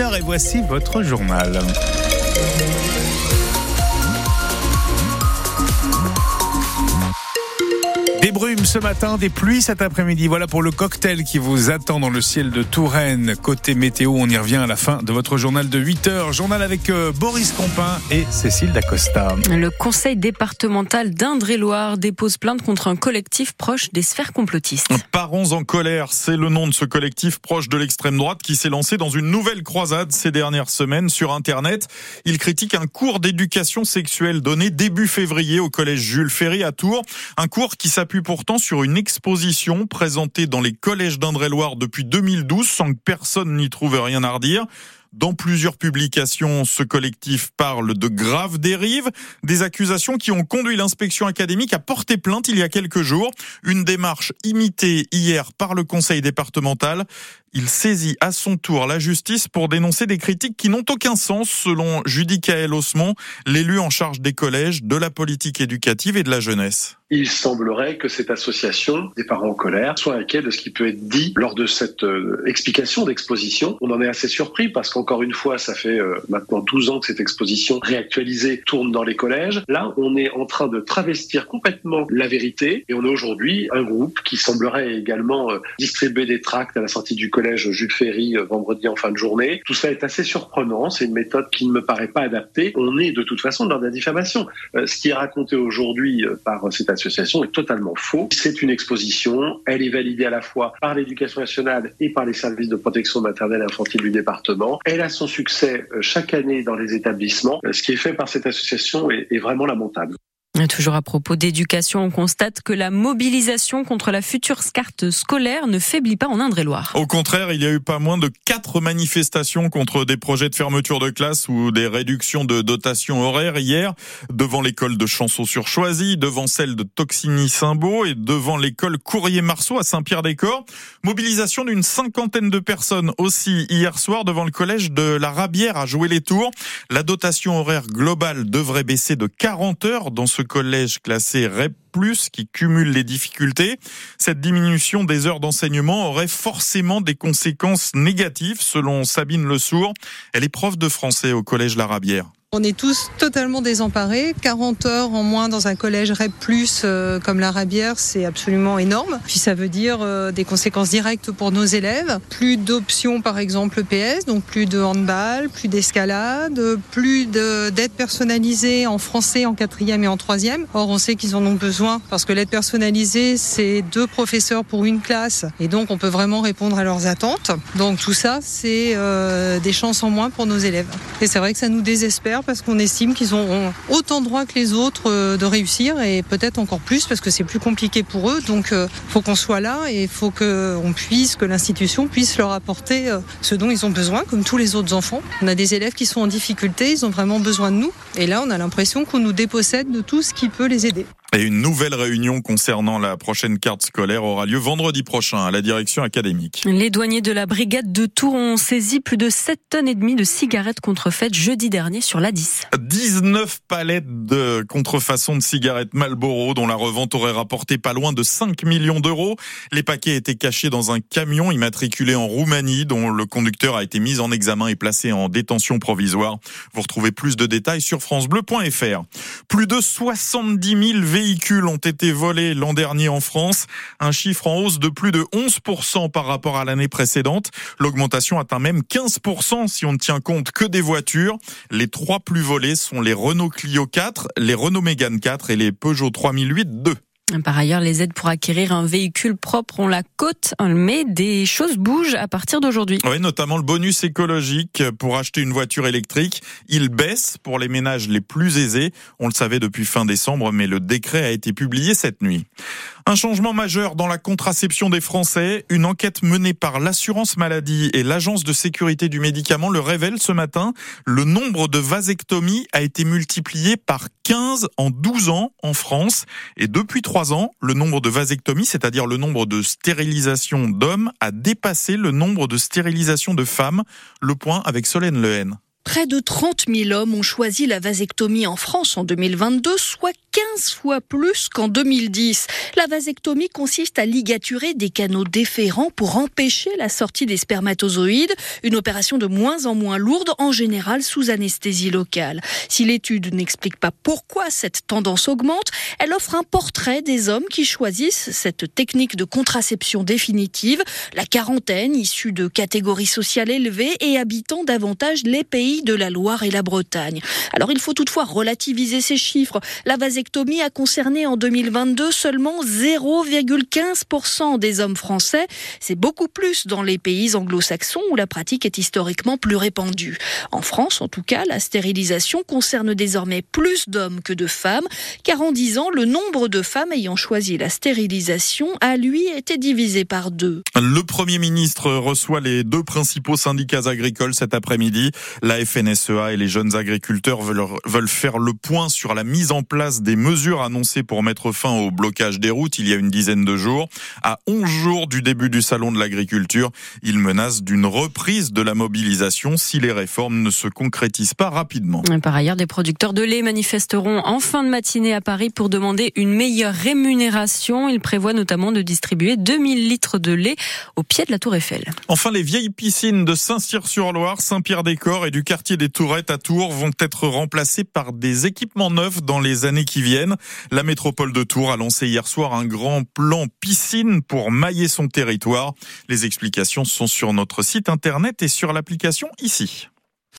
8h et voici votre journal. Ce matin, des pluies cet après-midi. Voilà pour le cocktail qui vous attend dans le ciel de Touraine. Côté météo, on y revient à la fin de votre journal de 8 heures. Journal avec euh, Boris Compin et Cécile Dacosta. Le conseil départemental d'Indre-et-Loire dépose plainte contre un collectif proche des sphères complotistes. Parents en colère, c'est le nom de ce collectif proche de l'extrême droite qui s'est lancé dans une nouvelle croisade ces dernières semaines sur Internet. Il critique un cours d'éducation sexuelle donné début février au collège Jules Ferry à Tours. Un cours qui s'appuie pourtant sur une exposition présentée dans les collèges d'Indre-et-Loire depuis 2012 sans que personne n'y trouve rien à redire. Dans plusieurs publications, ce collectif parle de graves dérives, des accusations qui ont conduit l'inspection académique à porter plainte il y a quelques jours. Une démarche imitée hier par le conseil départemental. Il saisit à son tour la justice pour dénoncer des critiques qui n'ont aucun sens, selon Judicaël Osmond, l'élu en charge des collèges, de la politique éducative et de la jeunesse. Il semblerait que cette association des parents en colère soit inquiet de ce qui peut être dit lors de cette euh, explication d'exposition. On en est assez surpris parce qu'encore une fois, ça fait euh, maintenant 12 ans que cette exposition réactualisée tourne dans les collèges. Là, on est en train de travestir complètement la vérité et on est aujourd'hui un groupe qui semblerait également euh, distribuer des tracts à la sortie du collège Jules Ferry vendredi en fin de journée. Tout ça est assez surprenant. C'est une méthode qui ne me paraît pas adaptée. On est de toute façon dans la diffamation. Ce qui est raconté aujourd'hui par cette association est totalement faux. C'est une exposition, elle est validée à la fois par l'éducation nationale et par les services de protection maternelle et infantile du département. Elle a son succès euh, chaque année dans les établissements. Euh, ce qui est fait par cette association est, est vraiment lamentable. Toujours à propos d'éducation, on constate que la mobilisation contre la future carte scolaire ne faiblit pas en Indre-et-Loire. Au contraire, il y a eu pas moins de quatre manifestations contre des projets de fermeture de classe ou des réductions de dotation horaire hier, devant l'école de Chanceau-sur-Choisy, devant celle de Toxigny-Saint-Beau et devant l'école Courrier-Marceau à Saint-Pierre-des-Corps. Mobilisation d'une cinquantaine de personnes aussi hier soir devant le collège de la Rabière à jouer les tours. La dotation horaire globale devrait baisser de 40 heures dans ce collège classé REP+, qui cumule les difficultés. Cette diminution des heures d'enseignement aurait forcément des conséquences négatives, selon Sabine Le Sourd. Elle est prof de français au collège Larabière. On est tous totalement désemparés. 40 heures en moins dans un collège REP+, euh, comme la Rabière, c'est absolument énorme. Puis ça veut dire euh, des conséquences directes pour nos élèves. Plus d'options, par exemple, EPS, donc plus de handball, plus d'escalade, plus d'aide personnalisée en français en quatrième et en troisième. Or, on sait qu'ils en ont besoin parce que l'aide personnalisée, c'est deux professeurs pour une classe. Et donc, on peut vraiment répondre à leurs attentes. Donc, tout ça, c'est euh, des chances en moins pour nos élèves. Et c'est vrai que ça nous désespère parce qu'on estime qu'ils ont autant droit que les autres euh, de réussir et peut-être encore plus parce que c'est plus compliqué pour eux. Donc, il euh, faut qu'on soit là et faut qu'on que l'institution puisse leur apporter euh, ce dont ils ont besoin, comme tous les autres enfants. On a des élèves qui sont en difficulté, ils ont vraiment besoin de nous. Et là, on a l'impression qu'on nous dépossède de tout ce qui peut les aider. Et une nouvelle réunion concernant la prochaine carte scolaire aura lieu vendredi prochain à la direction académique. Les douaniers de la brigade de Tours ont saisi plus de 7 tonnes et demie de cigarettes contrefaites jeudi dernier sur la 10. 19 palettes de contrefaçon de cigarettes Marlboro dont la revente aurait rapporté pas loin de 5 millions d'euros. Les paquets étaient cachés dans un camion immatriculé en Roumanie dont le conducteur a été mis en examen et placé en détention provisoire. Vous retrouvez plus de détails sur francebleu.fr. Plus de 70 000 véhicules ont été volés l'an dernier en France, un chiffre en hausse de plus de 11% par rapport à l'année précédente. L'augmentation atteint même 15% si on ne tient compte que des voitures. Les trois plus volés sont les Renault Clio 4, les Renault Mégane 4 et les Peugeot 3008 2. Par ailleurs, les aides pour acquérir un véhicule propre ont la cote, mais des choses bougent à partir d'aujourd'hui. Oui, notamment le bonus écologique pour acheter une voiture électrique. Il baisse pour les ménages les plus aisés. On le savait depuis fin décembre, mais le décret a été publié cette nuit. Un changement majeur dans la contraception des Français. Une enquête menée par l'assurance maladie et l'agence de sécurité du médicament le révèle ce matin. Le nombre de vasectomies a été multiplié par 15 en 12 ans en France. Et depuis 3 ans, le nombre de vasectomies, c'est-à-dire le nombre de stérilisations d'hommes, a dépassé le nombre de stérilisations de femmes. Le point avec Solène Lehen. Près de 30 000 hommes ont choisi la vasectomie en France en 2022, soit 15 fois plus qu'en 2010. La vasectomie consiste à ligaturer des canaux déférents pour empêcher la sortie des spermatozoïdes, une opération de moins en moins lourde, en général sous anesthésie locale. Si l'étude n'explique pas pourquoi cette tendance augmente, elle offre un portrait des hommes qui choisissent cette technique de contraception définitive, la quarantaine issue de catégories sociales élevées et habitant davantage les pays de la Loire et la Bretagne. Alors il faut toutefois relativiser ces chiffres. La vasectomie a concerné en 2022 seulement 0,15% des hommes français. C'est beaucoup plus dans les pays anglo-saxons où la pratique est historiquement plus répandue. En France, en tout cas, la stérilisation concerne désormais plus d'hommes que de femmes, car en 10 ans, le nombre de femmes ayant choisi la stérilisation a lui été divisé par deux. Le Premier ministre reçoit les deux principaux syndicats agricoles cet après-midi. FNSEA et les jeunes agriculteurs veulent, veulent faire le point sur la mise en place des mesures annoncées pour mettre fin au blocage des routes il y a une dizaine de jours. À 11 jours du début du salon de l'agriculture, ils menacent d'une reprise de la mobilisation si les réformes ne se concrétisent pas rapidement. Par ailleurs, des producteurs de lait manifesteront en fin de matinée à Paris pour demander une meilleure rémunération. Ils prévoient notamment de distribuer 2000 litres de lait au pied de la Tour Eiffel. Enfin, les vieilles piscines de Saint-Cyr-sur-Loire, Saint-Pierre-des-Corps et du quartier des Tourettes à Tours vont être remplacées par des équipements neufs dans les années qui viennent. La métropole de Tours a lancé hier soir un grand plan piscine pour mailler son territoire. Les explications sont sur notre site internet et sur l'application ici.